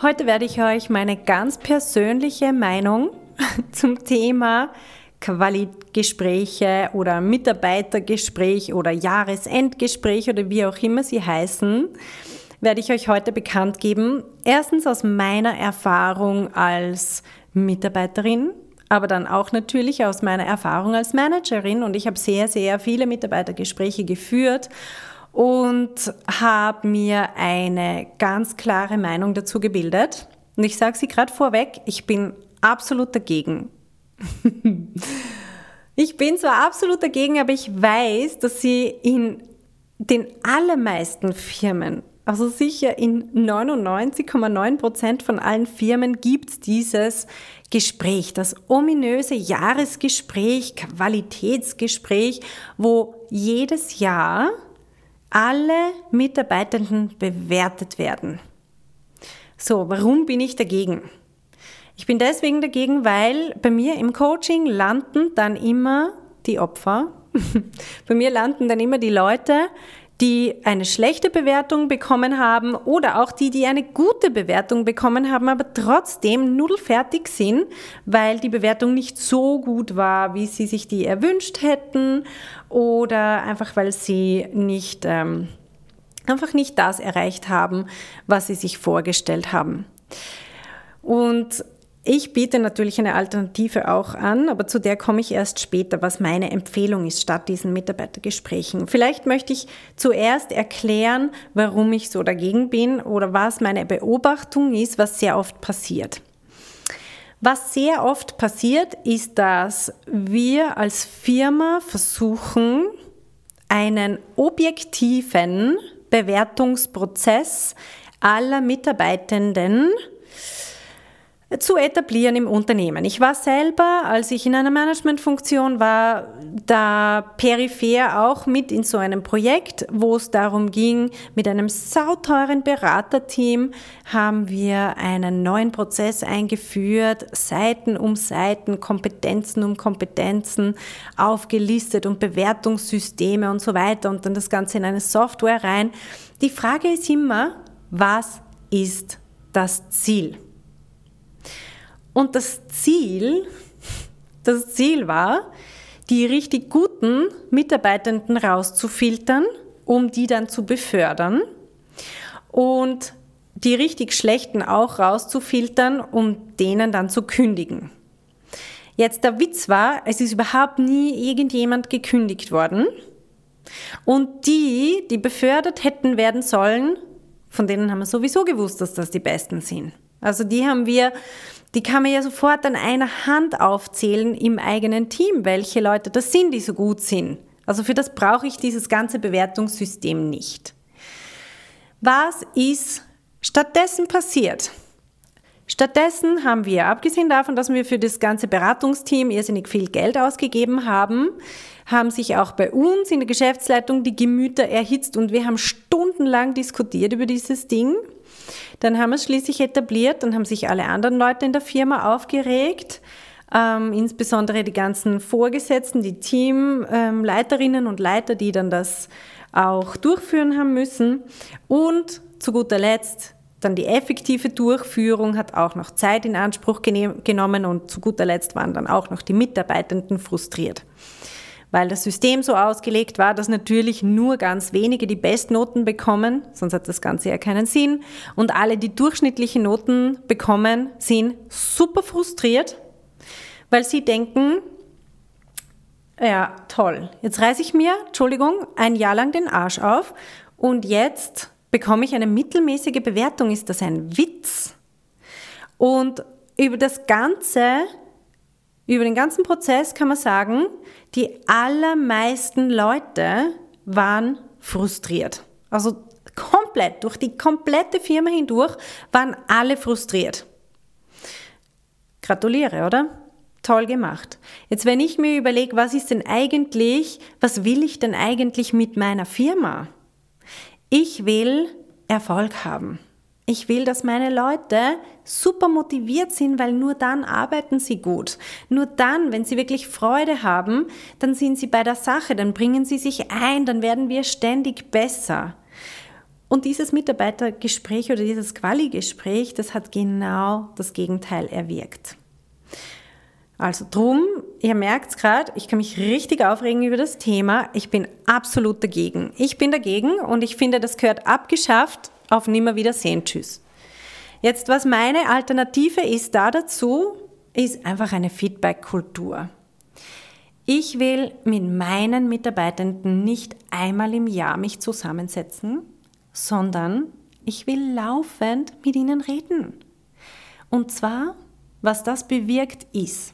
Heute werde ich euch meine ganz persönliche Meinung zum Thema Qualitgespräche oder Mitarbeitergespräch oder Jahresendgespräch oder wie auch immer sie heißen, werde ich euch heute bekannt geben. Erstens aus meiner Erfahrung als Mitarbeiterin, aber dann auch natürlich aus meiner Erfahrung als Managerin und ich habe sehr, sehr viele Mitarbeitergespräche geführt und habe mir eine ganz klare Meinung dazu gebildet. Und ich sage sie gerade vorweg, ich bin absolut dagegen. ich bin zwar absolut dagegen, aber ich weiß, dass sie in den allermeisten Firmen, also sicher in 99,9 Prozent von allen Firmen gibt es dieses Gespräch, das ominöse Jahresgespräch, Qualitätsgespräch, wo jedes Jahr alle Mitarbeitenden bewertet werden. So, warum bin ich dagegen? Ich bin deswegen dagegen, weil bei mir im Coaching landen dann immer die Opfer. bei mir landen dann immer die Leute, die eine schlechte Bewertung bekommen haben oder auch die, die eine gute Bewertung bekommen haben, aber trotzdem nudelfertig sind, weil die Bewertung nicht so gut war, wie sie sich die erwünscht hätten oder einfach weil sie nicht ähm, einfach nicht das erreicht haben, was sie sich vorgestellt haben. Und ich biete natürlich eine Alternative auch an, aber zu der komme ich erst später, was meine Empfehlung ist statt diesen Mitarbeitergesprächen. Vielleicht möchte ich zuerst erklären, warum ich so dagegen bin oder was meine Beobachtung ist, was sehr oft passiert. Was sehr oft passiert, ist, dass wir als Firma versuchen, einen objektiven Bewertungsprozess aller Mitarbeitenden zu etablieren im Unternehmen. Ich war selber, als ich in einer Managementfunktion war, da peripher auch mit in so einem Projekt, wo es darum ging, mit einem sauteuren Beraterteam haben wir einen neuen Prozess eingeführt, Seiten um Seiten, Kompetenzen um Kompetenzen aufgelistet und Bewertungssysteme und so weiter und dann das Ganze in eine Software rein. Die Frage ist immer, was ist das Ziel? Und das Ziel, das Ziel war, die richtig guten Mitarbeitenden rauszufiltern, um die dann zu befördern und die richtig schlechten auch rauszufiltern, um denen dann zu kündigen. Jetzt der Witz war, es ist überhaupt nie irgendjemand gekündigt worden. Und die, die befördert hätten werden sollen, von denen haben wir sowieso gewusst, dass das die Besten sind. Also die haben wir die kann man ja sofort an einer Hand aufzählen im eigenen Team, welche Leute das sind, die so gut sind. Also für das brauche ich dieses ganze Bewertungssystem nicht. Was ist stattdessen passiert? Stattdessen haben wir, abgesehen davon, dass wir für das ganze Beratungsteam irrsinnig viel Geld ausgegeben haben, haben sich auch bei uns in der Geschäftsleitung die Gemüter erhitzt und wir haben stundenlang diskutiert über dieses Ding. Dann haben wir es schließlich etabliert, dann haben sich alle anderen Leute in der Firma aufgeregt. Ähm, insbesondere die ganzen Vorgesetzten, die Teamleiterinnen ähm, und Leiter, die dann das auch durchführen haben müssen. Und zu guter Letzt dann die effektive Durchführung hat auch noch Zeit in Anspruch genommen und zu guter Letzt waren dann auch noch die Mitarbeitenden frustriert weil das System so ausgelegt war, dass natürlich nur ganz wenige die Bestnoten bekommen, sonst hat das Ganze ja keinen Sinn. Und alle, die durchschnittliche Noten bekommen, sind super frustriert, weil sie denken, ja, toll, jetzt reiße ich mir, Entschuldigung, ein Jahr lang den Arsch auf und jetzt bekomme ich eine mittelmäßige Bewertung. Ist das ein Witz? Und über das Ganze über den ganzen Prozess kann man sagen, die allermeisten Leute waren frustriert. Also komplett durch die komplette Firma hindurch waren alle frustriert. Gratuliere, oder? Toll gemacht. Jetzt, wenn ich mir überlege, was ist denn eigentlich, was will ich denn eigentlich mit meiner Firma? Ich will Erfolg haben. Ich will, dass meine Leute super motiviert sind, weil nur dann arbeiten sie gut. Nur dann, wenn sie wirklich Freude haben, dann sind sie bei der Sache, dann bringen sie sich ein, dann werden wir ständig besser. Und dieses Mitarbeitergespräch oder dieses Quali-Gespräch, das hat genau das Gegenteil erwirkt. Also drum, ihr merkt es gerade, ich kann mich richtig aufregen über das Thema. Ich bin absolut dagegen. Ich bin dagegen und ich finde, das gehört abgeschafft. Auf Nimmerwiedersehen. Tschüss. Jetzt, was meine Alternative ist da dazu, ist einfach eine Feedback-Kultur. Ich will mit meinen Mitarbeitenden nicht einmal im Jahr mich zusammensetzen, sondern ich will laufend mit ihnen reden. Und zwar, was das bewirkt, ist,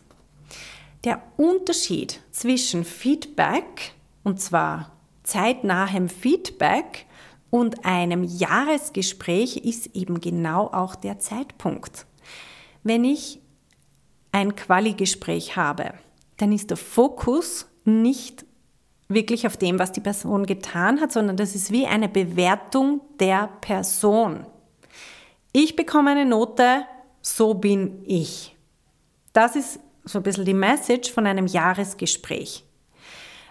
der Unterschied zwischen Feedback, und zwar zeitnahem Feedback, und einem Jahresgespräch ist eben genau auch der Zeitpunkt. Wenn ich ein Quali-Gespräch habe, dann ist der Fokus nicht wirklich auf dem, was die Person getan hat, sondern das ist wie eine Bewertung der Person. Ich bekomme eine Note, so bin ich. Das ist so ein bisschen die Message von einem Jahresgespräch.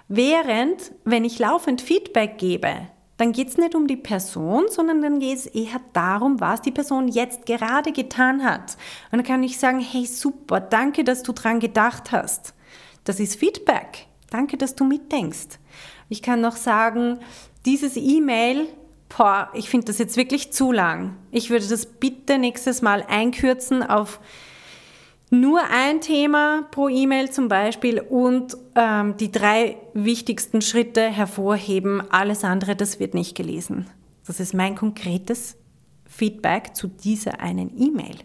Während, wenn ich laufend Feedback gebe, dann geht es nicht um die Person, sondern dann geht es eher darum, was die Person jetzt gerade getan hat. Und dann kann ich sagen, hey super, danke, dass du dran gedacht hast. Das ist Feedback. Danke, dass du mitdenkst. Ich kann noch sagen, dieses E-Mail, boah, ich finde das jetzt wirklich zu lang. Ich würde das bitte nächstes Mal einkürzen auf nur ein Thema pro E-Mail zum Beispiel und ähm, die drei wichtigsten Schritte hervorheben. Alles andere, das wird nicht gelesen. Das ist mein konkretes Feedback zu dieser einen E-Mail.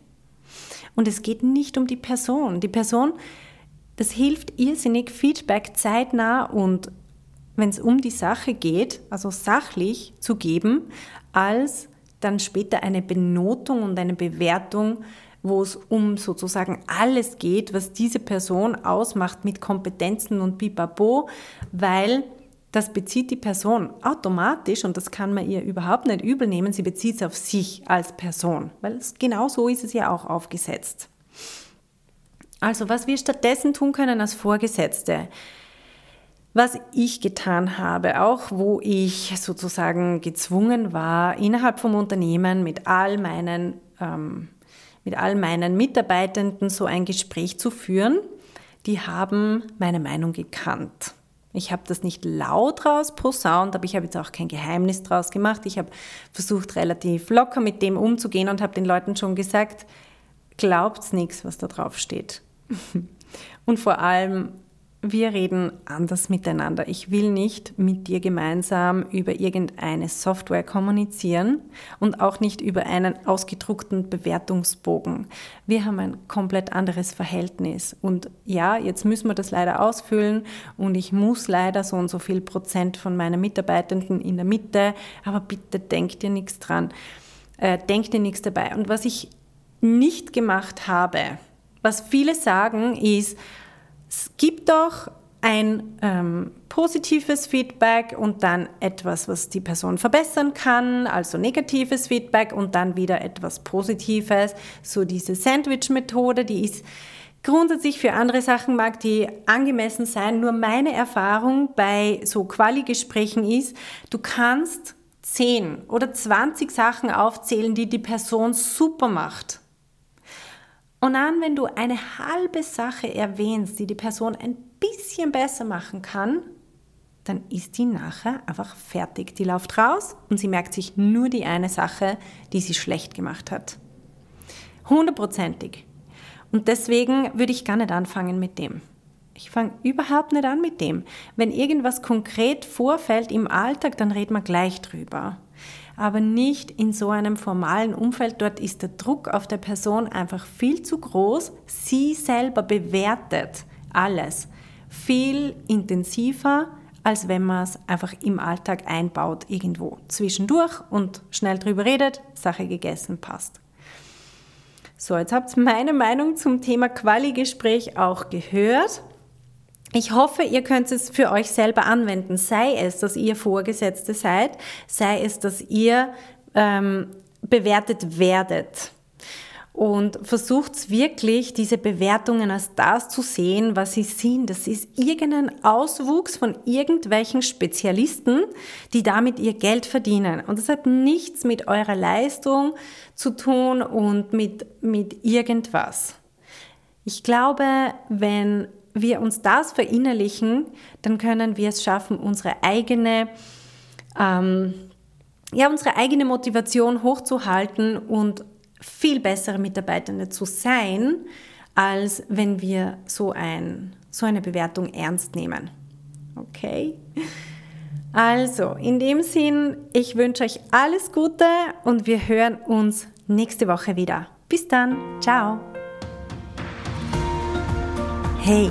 Und es geht nicht um die Person. Die Person, das hilft irrsinnig, Feedback zeitnah und wenn es um die Sache geht, also sachlich zu geben, als dann später eine Benotung und eine Bewertung wo es um sozusagen alles geht, was diese Person ausmacht mit Kompetenzen und Bibabo, weil das bezieht die Person automatisch und das kann man ihr überhaupt nicht übel nehmen. Sie bezieht es auf sich als Person, weil genau so ist es ja auch aufgesetzt. Also was wir stattdessen tun können als Vorgesetzte, was ich getan habe, auch wo ich sozusagen gezwungen war, innerhalb vom Unternehmen mit all meinen ähm, mit all meinen Mitarbeitenden so ein Gespräch zu führen. Die haben meine Meinung gekannt. Ich habe das nicht laut raus posaunt, aber ich habe jetzt auch kein Geheimnis draus gemacht. Ich habe versucht, relativ locker mit dem umzugehen und habe den Leuten schon gesagt, glaubt's nichts, was da drauf steht. Und vor allem wir reden anders miteinander. Ich will nicht mit dir gemeinsam über irgendeine Software kommunizieren und auch nicht über einen ausgedruckten Bewertungsbogen. Wir haben ein komplett anderes Verhältnis. Und ja, jetzt müssen wir das leider ausfüllen und ich muss leider so und so viel Prozent von meinen Mitarbeitenden in der Mitte, aber bitte denk dir nichts dran. Äh, denk dir nichts dabei. Und was ich nicht gemacht habe, was viele sagen, ist, es gibt doch ein ähm, positives Feedback und dann etwas, was die Person verbessern kann, also negatives Feedback und dann wieder etwas Positives. So diese Sandwich-Methode, die ist grundsätzlich für andere Sachen mag die angemessen sein. Nur meine Erfahrung bei so Quali-Gesprächen ist, du kannst 10 oder 20 Sachen aufzählen, die die Person super macht. Und dann, wenn du eine halbe Sache erwähnst, die die Person ein bisschen besser machen kann, dann ist die nachher einfach fertig. Die läuft raus und sie merkt sich nur die eine Sache, die sie schlecht gemacht hat. Hundertprozentig. Und deswegen würde ich gar nicht anfangen mit dem. Ich fange überhaupt nicht an mit dem. Wenn irgendwas konkret vorfällt im Alltag, dann reden wir gleich drüber aber nicht in so einem formalen Umfeld. Dort ist der Druck auf der Person einfach viel zu groß. Sie selber bewertet alles viel intensiver als wenn man es einfach im Alltag einbaut, irgendwo zwischendurch und schnell drüber redet, Sache gegessen, passt. So, jetzt habt ihr meine Meinung zum Thema Quali-Gespräch auch gehört. Ich hoffe, ihr könnt es für euch selber anwenden. Sei es, dass ihr Vorgesetzte seid, sei es, dass ihr ähm, bewertet werdet und versucht wirklich, diese Bewertungen als das zu sehen, was sie sind. Das ist irgendein Auswuchs von irgendwelchen Spezialisten, die damit ihr Geld verdienen. Und das hat nichts mit eurer Leistung zu tun und mit, mit irgendwas. Ich glaube, wenn wir uns das verinnerlichen, dann können wir es schaffen, unsere eigene, ähm, ja, unsere eigene Motivation hochzuhalten und viel bessere Mitarbeitende zu sein, als wenn wir so, ein, so eine Bewertung ernst nehmen. Okay? Also, in dem Sinn, ich wünsche euch alles Gute und wir hören uns nächste Woche wieder. Bis dann, ciao. Hey,